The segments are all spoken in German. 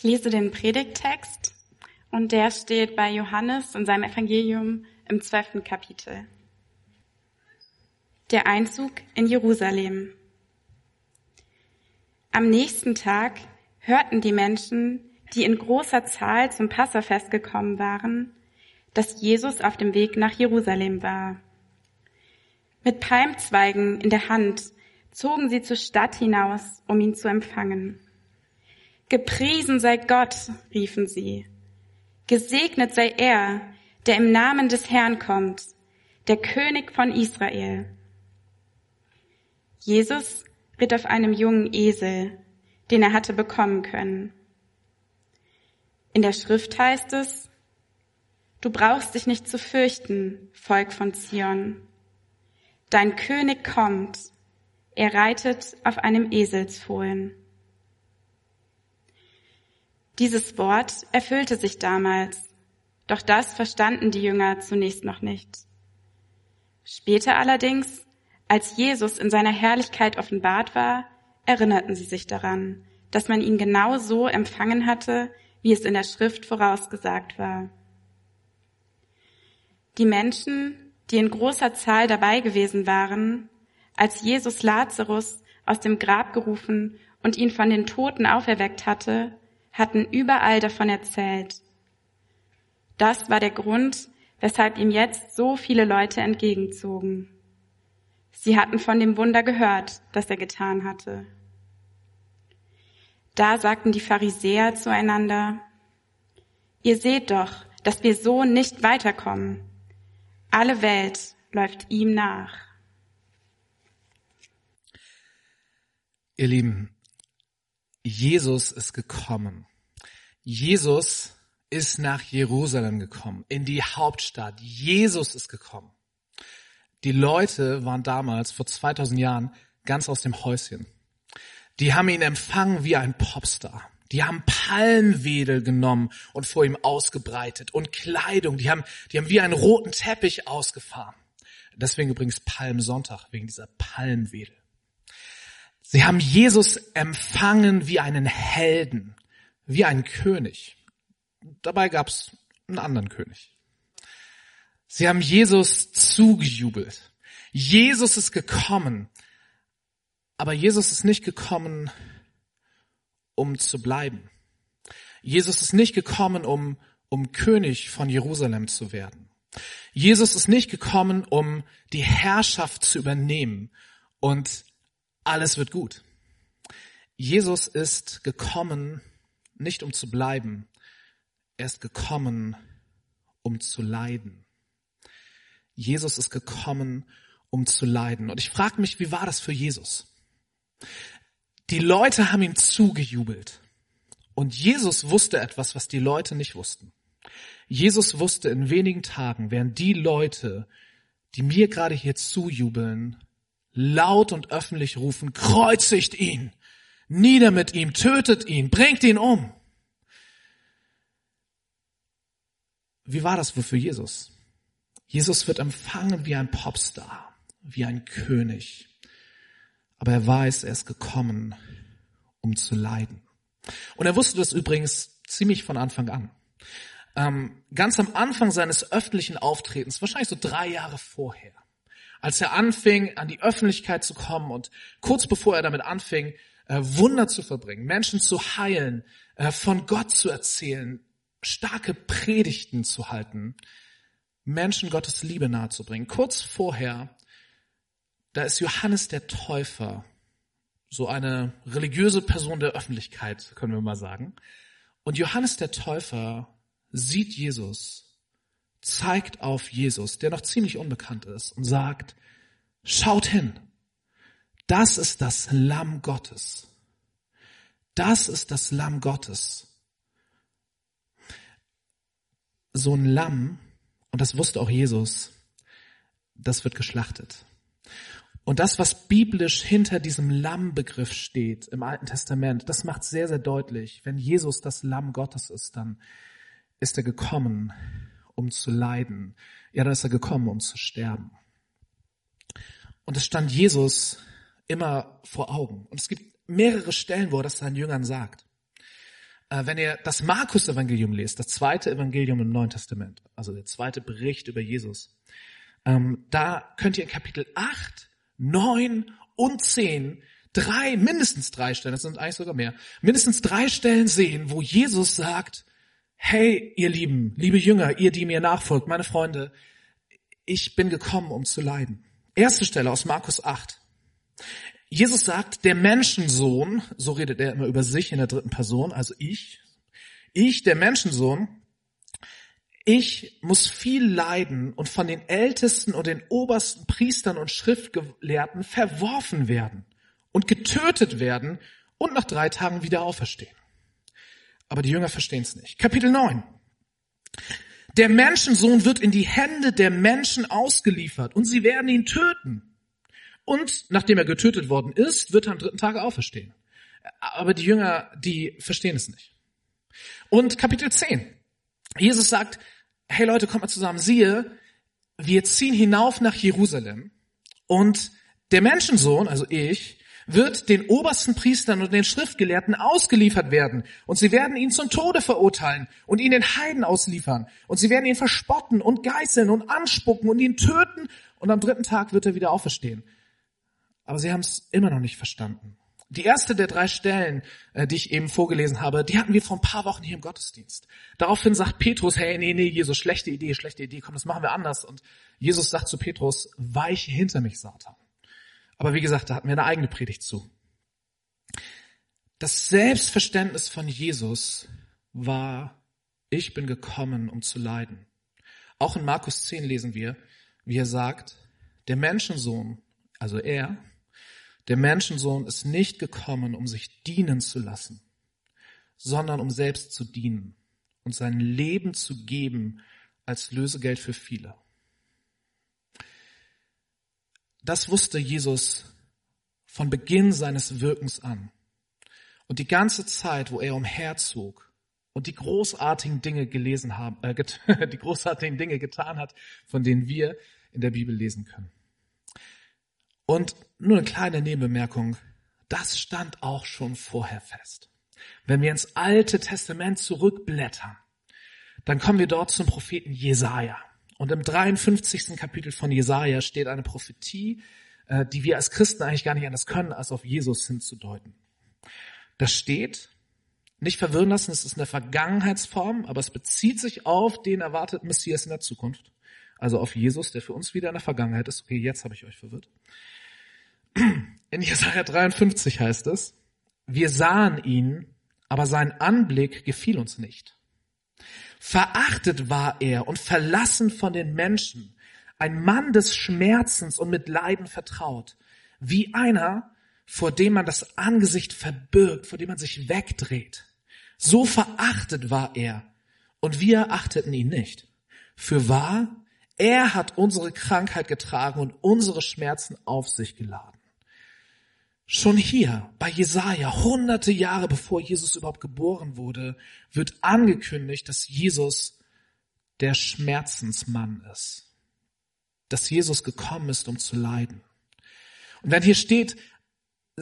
Ich lese den Predigttext und der steht bei Johannes in seinem Evangelium im zwölften Kapitel. Der Einzug in Jerusalem. Am nächsten Tag hörten die Menschen, die in großer Zahl zum Passafest gekommen waren, dass Jesus auf dem Weg nach Jerusalem war. Mit Palmzweigen in der Hand zogen sie zur Stadt hinaus, um ihn zu empfangen. Gepriesen sei Gott, riefen sie. Gesegnet sei er, der im Namen des Herrn kommt, der König von Israel. Jesus ritt auf einem jungen Esel, den er hatte bekommen können. In der Schrift heißt es, du brauchst dich nicht zu fürchten, Volk von Zion. Dein König kommt, er reitet auf einem Eselsfohlen. Dieses Wort erfüllte sich damals, doch das verstanden die Jünger zunächst noch nicht. Später allerdings, als Jesus in seiner Herrlichkeit offenbart war, erinnerten sie sich daran, dass man ihn genau so empfangen hatte, wie es in der Schrift vorausgesagt war. Die Menschen, die in großer Zahl dabei gewesen waren, als Jesus Lazarus aus dem Grab gerufen und ihn von den Toten auferweckt hatte, hatten überall davon erzählt. Das war der Grund, weshalb ihm jetzt so viele Leute entgegenzogen. Sie hatten von dem Wunder gehört, das er getan hatte. Da sagten die Pharisäer zueinander, ihr seht doch, dass wir so nicht weiterkommen. Alle Welt läuft ihm nach. Ihr Lieben, Jesus ist gekommen. Jesus ist nach Jerusalem gekommen, in die Hauptstadt. Jesus ist gekommen. Die Leute waren damals, vor 2000 Jahren, ganz aus dem Häuschen. Die haben ihn empfangen wie ein Popstar. Die haben Palmwedel genommen und vor ihm ausgebreitet und Kleidung. Die haben, die haben wie einen roten Teppich ausgefahren. Deswegen übrigens Palmsonntag, wegen dieser Palmwedel. Sie haben Jesus empfangen wie einen Helden, wie einen König. Dabei gab es einen anderen König. Sie haben Jesus zugejubelt. Jesus ist gekommen. Aber Jesus ist nicht gekommen, um zu bleiben. Jesus ist nicht gekommen, um, um König von Jerusalem zu werden. Jesus ist nicht gekommen, um die Herrschaft zu übernehmen und alles wird gut. Jesus ist gekommen, nicht um zu bleiben, er ist gekommen, um zu leiden. Jesus ist gekommen, um zu leiden. Und ich frage mich, wie war das für Jesus? Die Leute haben ihm zugejubelt. Und Jesus wusste etwas, was die Leute nicht wussten. Jesus wusste, in wenigen Tagen werden die Leute, die mir gerade hier zujubeln, laut und öffentlich rufen, kreuzigt ihn, nieder mit ihm, tötet ihn, bringt ihn um. Wie war das wohl für Jesus? Jesus wird empfangen wie ein Popstar, wie ein König. Aber er weiß, er ist gekommen, um zu leiden. Und er wusste das übrigens ziemlich von Anfang an. Ähm, ganz am Anfang seines öffentlichen Auftretens, wahrscheinlich so drei Jahre vorher, als er anfing, an die Öffentlichkeit zu kommen und kurz bevor er damit anfing, äh, Wunder zu verbringen, Menschen zu heilen, äh, von Gott zu erzählen, starke Predigten zu halten, Menschen Gottes Liebe nahezubringen. Kurz vorher, da ist Johannes der Täufer, so eine religiöse Person der Öffentlichkeit, können wir mal sagen. Und Johannes der Täufer sieht Jesus zeigt auf Jesus, der noch ziemlich unbekannt ist, und sagt, schaut hin, das ist das Lamm Gottes. Das ist das Lamm Gottes. So ein Lamm, und das wusste auch Jesus, das wird geschlachtet. Und das, was biblisch hinter diesem Lammbegriff steht im Alten Testament, das macht sehr, sehr deutlich, wenn Jesus das Lamm Gottes ist, dann ist er gekommen, um zu leiden. Ja, da ist er gekommen, um zu sterben. Und es stand Jesus immer vor Augen. Und es gibt mehrere Stellen, wo er das seinen Jüngern sagt. Äh, wenn ihr das Markus-Evangelium lest, das zweite Evangelium im Neuen Testament, also der zweite Bericht über Jesus, ähm, da könnt ihr in Kapitel 8, 9 und 10 drei, mindestens drei Stellen, das sind eigentlich sogar mehr, mindestens drei Stellen sehen, wo Jesus sagt, hey, ihr Lieben, liebe Jünger, ihr, die mir nachfolgt, meine Freunde, ich bin gekommen, um zu leiden. Erste Stelle aus Markus 8. Jesus sagt, der Menschensohn, so redet er immer über sich in der dritten Person, also ich, ich, der Menschensohn, ich muss viel leiden und von den Ältesten und den obersten Priestern und Schriftgelehrten verworfen werden und getötet werden und nach drei Tagen wieder auferstehen. Aber die Jünger verstehen es nicht. Kapitel 9. Der Menschensohn wird in die Hände der Menschen ausgeliefert und sie werden ihn töten. Und nachdem er getötet worden ist, wird er am dritten Tag auferstehen. Aber die Jünger, die verstehen es nicht. Und Kapitel 10. Jesus sagt, hey Leute, kommt mal zusammen, siehe, wir ziehen hinauf nach Jerusalem und der Menschensohn, also ich, wird den obersten Priestern und den Schriftgelehrten ausgeliefert werden. Und sie werden ihn zum Tode verurteilen und ihn den Heiden ausliefern. Und sie werden ihn verspotten und geißeln und anspucken und ihn töten. Und am dritten Tag wird er wieder auferstehen. Aber sie haben es immer noch nicht verstanden. Die erste der drei Stellen, äh, die ich eben vorgelesen habe, die hatten wir vor ein paar Wochen hier im Gottesdienst. Daraufhin sagt Petrus, hey, nee, nee, Jesus, schlechte Idee, schlechte Idee, komm, das machen wir anders. Und Jesus sagt zu Petrus, weiche hinter mich, Satan. Aber wie gesagt, da hatten wir eine eigene Predigt zu. Das Selbstverständnis von Jesus war, ich bin gekommen, um zu leiden. Auch in Markus 10 lesen wir, wie er sagt, der Menschensohn, also er, der Menschensohn ist nicht gekommen, um sich dienen zu lassen, sondern um selbst zu dienen und sein Leben zu geben als Lösegeld für viele. Das wusste Jesus von Beginn seines Wirkens an. Und die ganze Zeit, wo er umherzog und die großartigen Dinge gelesen haben, äh, die großartigen Dinge getan hat, von denen wir in der Bibel lesen können. Und nur eine kleine Nebenbemerkung, das stand auch schon vorher fest. Wenn wir ins Alte Testament zurückblättern, dann kommen wir dort zum Propheten Jesaja. Und im 53. Kapitel von Jesaja steht eine Prophetie, äh, die wir als Christen eigentlich gar nicht anders können, als auf Jesus hinzudeuten. Das steht, nicht verwirren lassen, es ist eine Vergangenheitsform, aber es bezieht sich auf den erwarteten Messias in der Zukunft. Also auf Jesus, der für uns wieder in der Vergangenheit ist. Okay, jetzt habe ich euch verwirrt. In Jesaja 53 heißt es, wir sahen ihn, aber sein Anblick gefiel uns nicht. Verachtet war er und verlassen von den Menschen, ein Mann des Schmerzens und mit Leiden vertraut, wie einer, vor dem man das Angesicht verbirgt, vor dem man sich wegdreht. So verachtet war er, und wir achteten ihn nicht. Für wahr, er hat unsere Krankheit getragen und unsere Schmerzen auf sich geladen. Schon hier bei Jesaja, hunderte Jahre bevor Jesus überhaupt geboren wurde, wird angekündigt, dass Jesus der Schmerzensmann ist. Dass Jesus gekommen ist, um zu leiden. Und wenn hier steht,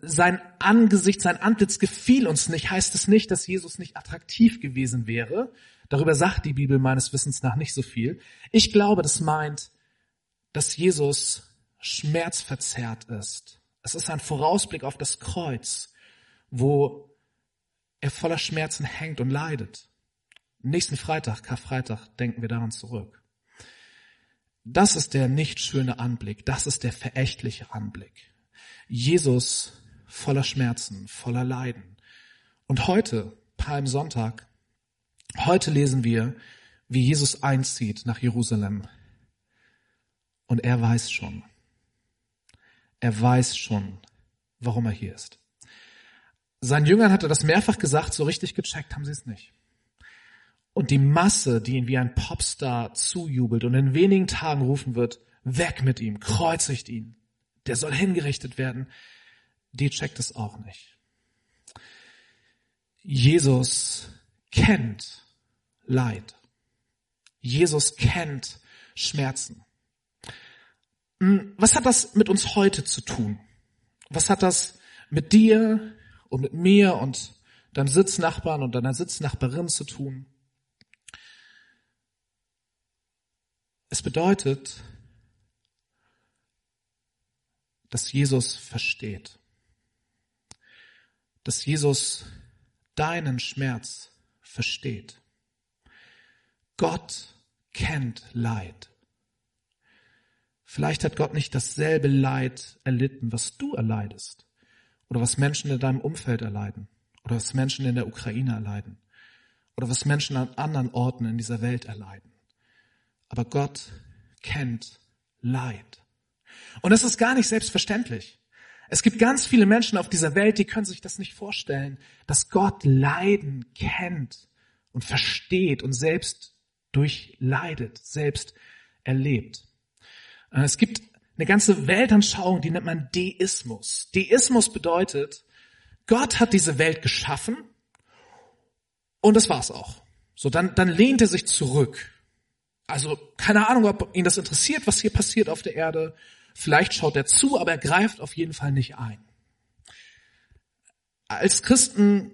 sein Angesicht, sein Antlitz gefiel uns nicht, heißt es nicht, dass Jesus nicht attraktiv gewesen wäre. Darüber sagt die Bibel meines Wissens nach nicht so viel. Ich glaube, das meint, dass Jesus schmerzverzerrt ist es ist ein Vorausblick auf das Kreuz, wo er voller Schmerzen hängt und leidet. Nächsten Freitag, Karfreitag, denken wir daran zurück. Das ist der nicht schöne Anblick, das ist der verächtliche Anblick. Jesus voller Schmerzen, voller Leiden. Und heute, Palmsonntag, heute lesen wir, wie Jesus einzieht nach Jerusalem. Und er weiß schon, er weiß schon, warum er hier ist. Seinen Jüngern hat er das mehrfach gesagt, so richtig gecheckt haben sie es nicht. Und die Masse, die ihn wie ein Popstar zujubelt und in wenigen Tagen rufen wird, weg mit ihm, kreuzigt ihn, der soll hingerichtet werden, die checkt es auch nicht. Jesus kennt Leid. Jesus kennt Schmerzen. Hm, was hat das mit uns heute zu tun? Was hat das mit dir und mit mir und deinem Sitznachbarn und deiner Sitznachbarin zu tun. Es bedeutet, dass Jesus versteht, dass Jesus deinen Schmerz versteht. Gott kennt Leid. Vielleicht hat Gott nicht dasselbe Leid erlitten, was du erleidest oder was Menschen in deinem Umfeld erleiden oder was Menschen in der Ukraine erleiden oder was Menschen an anderen Orten in dieser Welt erleiden. Aber Gott kennt Leid. Und es ist gar nicht selbstverständlich. Es gibt ganz viele Menschen auf dieser Welt, die können sich das nicht vorstellen, dass Gott Leiden kennt und versteht und selbst durchleidet, selbst erlebt. Äh, es gibt eine ganze Weltanschauung, die nennt man Deismus. Deismus bedeutet, Gott hat diese Welt geschaffen und das war's auch. So, dann, dann lehnt er sich zurück. Also, keine Ahnung, ob ihn das interessiert, was hier passiert auf der Erde. Vielleicht schaut er zu, aber er greift auf jeden Fall nicht ein. Als Christen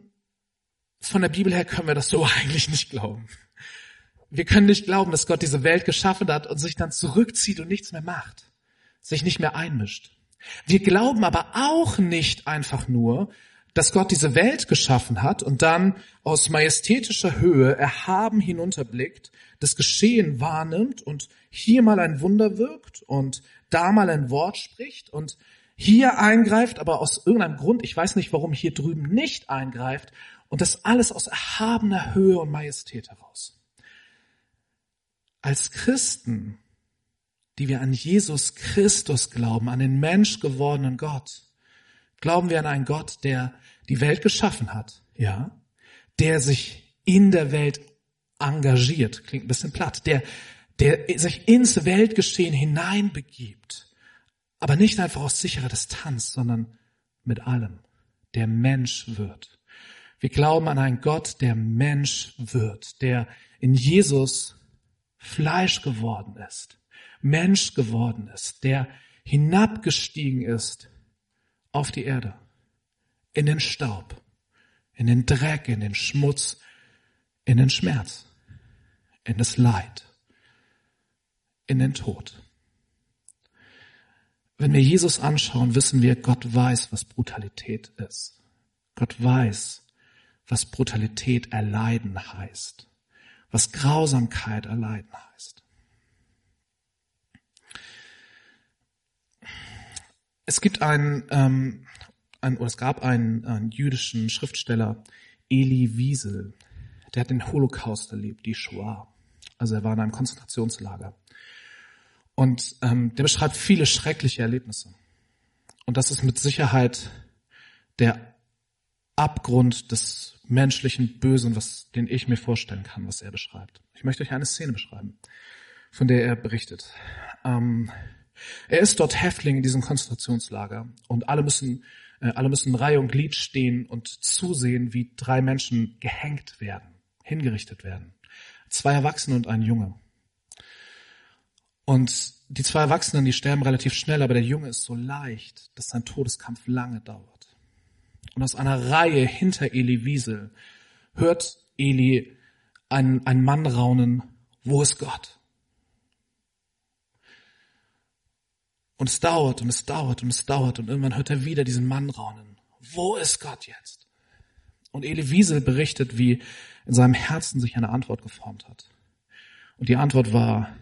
von der Bibel her können wir das so eigentlich nicht glauben. Wir können nicht glauben, dass Gott diese Welt geschaffen hat und sich dann zurückzieht und nichts mehr macht, sich nicht mehr einmischt. Wir glauben aber auch nicht einfach nur, dass Gott diese Welt geschaffen hat und dann aus majestätischer Höhe erhaben hinunterblickt, das Geschehen wahrnimmt und hier mal ein Wunder wirkt und da mal ein Wort spricht und hier eingreift, aber aus irgendeinem Grund, ich weiß nicht, warum hier drüben nicht eingreift und das alles aus erhabener Höhe und Majestät heraus. Als Christen, die wir an Jesus Christus glauben, an den Mensch gewordenen Gott, glauben wir an einen Gott, der die Welt geschaffen hat, ja, der sich in der Welt engagiert, klingt ein bisschen platt, der, der sich ins Weltgeschehen hineinbegibt, aber nicht einfach aus sicherer Distanz, sondern mit allem, der Mensch wird. Wir glauben an einen Gott, der Mensch wird, der in Jesus Fleisch geworden ist, Mensch geworden ist, der hinabgestiegen ist auf die Erde, in den Staub, in den Dreck, in den Schmutz, in den Schmerz, in das Leid, in den Tod. Wenn wir Jesus anschauen, wissen wir, Gott weiß, was Brutalität ist. Gott weiß, was Brutalität erleiden heißt, was Grausamkeit erleiden heißt. Es gibt einen, ähm, einen oder es gab einen, einen jüdischen Schriftsteller, Eli Wiesel, der hat den Holocaust erlebt, die Shoah. Also er war in einem Konzentrationslager. Und ähm, der beschreibt viele schreckliche Erlebnisse. Und das ist mit Sicherheit der Abgrund des menschlichen Bösen, was, den ich mir vorstellen kann, was er beschreibt. Ich möchte euch eine Szene beschreiben, von der er berichtet. Ähm, er ist dort Häftling in diesem Konzentrationslager und alle müssen, äh, alle müssen Reihe und Glied stehen und zusehen, wie drei Menschen gehängt werden, hingerichtet werden. Zwei Erwachsene und ein Junge. Und die zwei Erwachsenen, die sterben relativ schnell, aber der Junge ist so leicht, dass sein Todeskampf lange dauert. Und aus einer Reihe hinter Eli Wiesel hört Eli einen, einen Mann raunen, wo ist Gott? Und es dauert und es dauert und es dauert und irgendwann hört er wieder diesen Mann raunen. Wo ist Gott jetzt? Und Eli Wiesel berichtet, wie in seinem Herzen sich eine Antwort geformt hat. Und die Antwort war,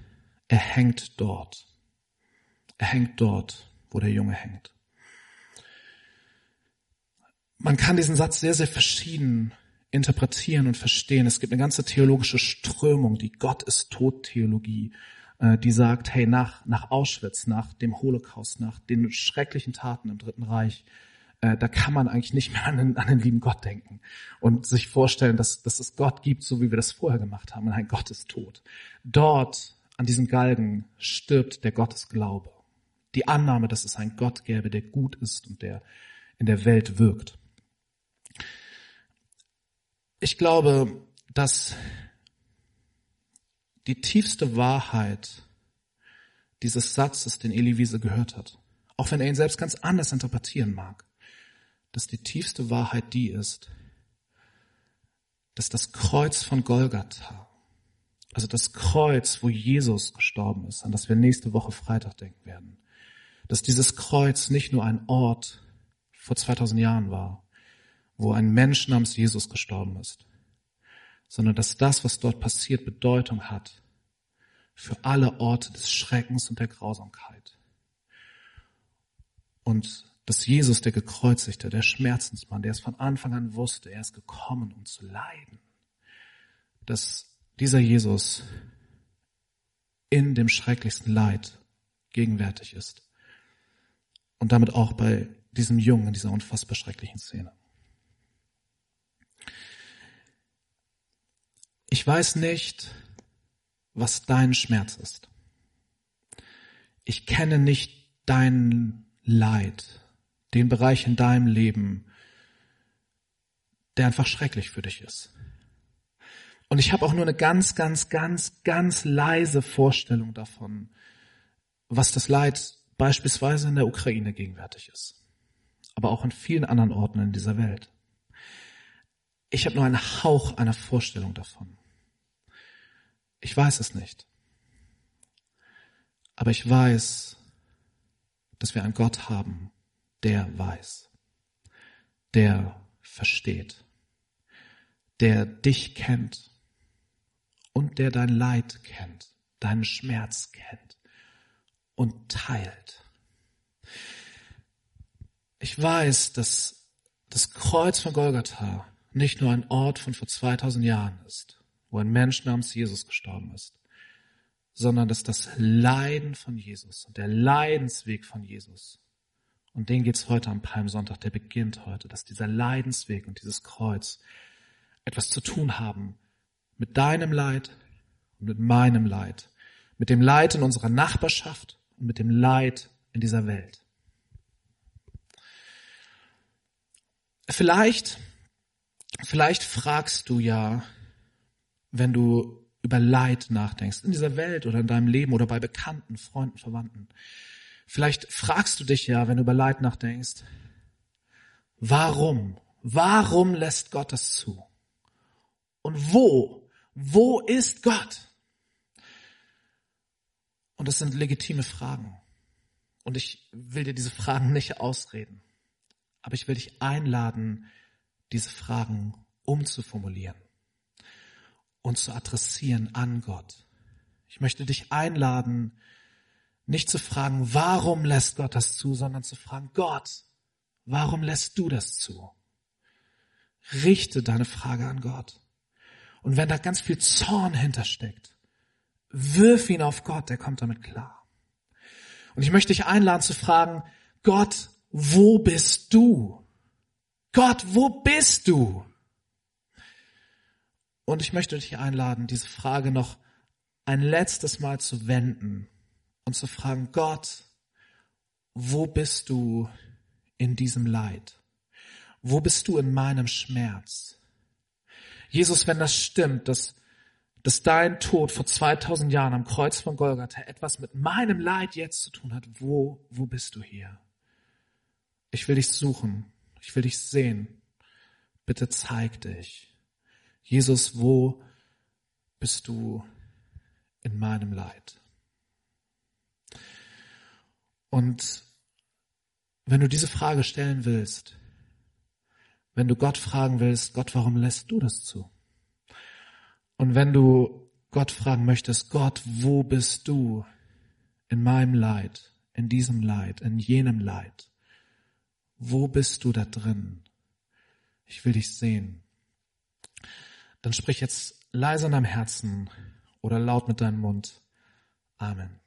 er hängt dort. Er hängt dort, wo der Junge hängt. Man kann diesen Satz sehr, sehr verschieden interpretieren und verstehen. Es gibt eine ganze theologische Strömung, die Gott ist Tod-Theologie, äh, die sagt, hey, nach, nach Auschwitz, nach dem Holocaust, nach den schrecklichen Taten im Dritten Reich, äh, da kann man eigentlich nicht mehr an den, an den lieben Gott denken und sich vorstellen, dass, dass es Gott gibt, so wie wir das vorher gemacht haben. Nein, Gott ist tot. Dort an diesem Galgen stirbt der Gottesglaube. Die Annahme, dass es einen Gott gäbe, der gut ist und der in der Welt wirkt. Ich glaube, dass die tiefste Wahrheit dieses Satzes, den Elie Wiese gehört hat, auch wenn er ihn selbst ganz anders interpretieren mag, dass die tiefste Wahrheit die ist, dass das Kreuz von Golgatha, also das Kreuz, wo Jesus gestorben ist, an das wir nächste Woche Freitag denken werden, dass dieses Kreuz nicht nur ein Ort vor 2000 Jahren war, wo ein Mensch namens Jesus gestorben ist, sondern dass das, was dort passiert, Bedeutung hat für alle Orte des Schreckens und der Grausamkeit. Und dass Jesus, der Gekreuzigte, der Schmerzensmann, der es von Anfang an wusste, er ist gekommen, um zu leiden, dass dieser Jesus in dem schrecklichsten Leid gegenwärtig ist und damit auch bei diesem Jungen in dieser unfassbar schrecklichen Szene. Ich weiß nicht, was dein Schmerz ist. Ich kenne nicht dein Leid, den Bereich in deinem Leben, der einfach schrecklich für dich ist. Und ich habe auch nur eine ganz, ganz, ganz, ganz leise Vorstellung davon, was das Leid beispielsweise in der Ukraine gegenwärtig ist, aber auch in vielen anderen Orten in dieser Welt. Ich habe nur einen Hauch einer Vorstellung davon. Ich weiß es nicht. Aber ich weiß, dass wir einen Gott haben, der weiß, der versteht, der dich kennt und der dein Leid kennt, deinen Schmerz kennt und teilt. Ich weiß, dass das Kreuz von Golgatha nicht nur ein Ort von vor 2000 Jahren ist, wo ein Mensch namens Jesus gestorben ist, sondern dass das Leiden von Jesus und der Leidensweg von Jesus, und den geht's heute am Palmsonntag, der beginnt heute, dass dieser Leidensweg und dieses Kreuz etwas zu tun haben mit deinem Leid und mit meinem Leid, mit dem Leid in unserer Nachbarschaft und mit dem Leid in dieser Welt. Vielleicht, vielleicht fragst du ja, wenn du über Leid nachdenkst, in dieser Welt oder in deinem Leben oder bei Bekannten, Freunden, Verwandten. Vielleicht fragst du dich ja, wenn du über Leid nachdenkst, warum? Warum lässt Gott das zu? Und wo? Wo ist Gott? Und das sind legitime Fragen. Und ich will dir diese Fragen nicht ausreden. Aber ich will dich einladen, diese Fragen umzuformulieren und zu adressieren an Gott. Ich möchte dich einladen, nicht zu fragen, warum lässt Gott das zu, sondern zu fragen, Gott, warum lässt du das zu? Richte deine Frage an Gott. Und wenn da ganz viel Zorn hintersteckt, wirf ihn auf Gott, der kommt damit klar. Und ich möchte dich einladen zu fragen, Gott, wo bist du? Gott, wo bist du? Und ich möchte dich einladen, diese Frage noch ein letztes Mal zu wenden und zu fragen, Gott, wo bist du in diesem Leid? Wo bist du in meinem Schmerz? Jesus, wenn das stimmt, dass, dass dein Tod vor 2000 Jahren am Kreuz von Golgatha etwas mit meinem Leid jetzt zu tun hat, wo, wo bist du hier? Ich will dich suchen. Ich will dich sehen. Bitte zeig dich. Jesus, wo bist du in meinem Leid? Und wenn du diese Frage stellen willst, wenn du Gott fragen willst, Gott, warum lässt du das zu? Und wenn du Gott fragen möchtest, Gott, wo bist du in meinem Leid, in diesem Leid, in jenem Leid? Wo bist du da drin? Ich will dich sehen dann sprich jetzt leise in deinem Herzen oder laut mit deinem Mund. Amen.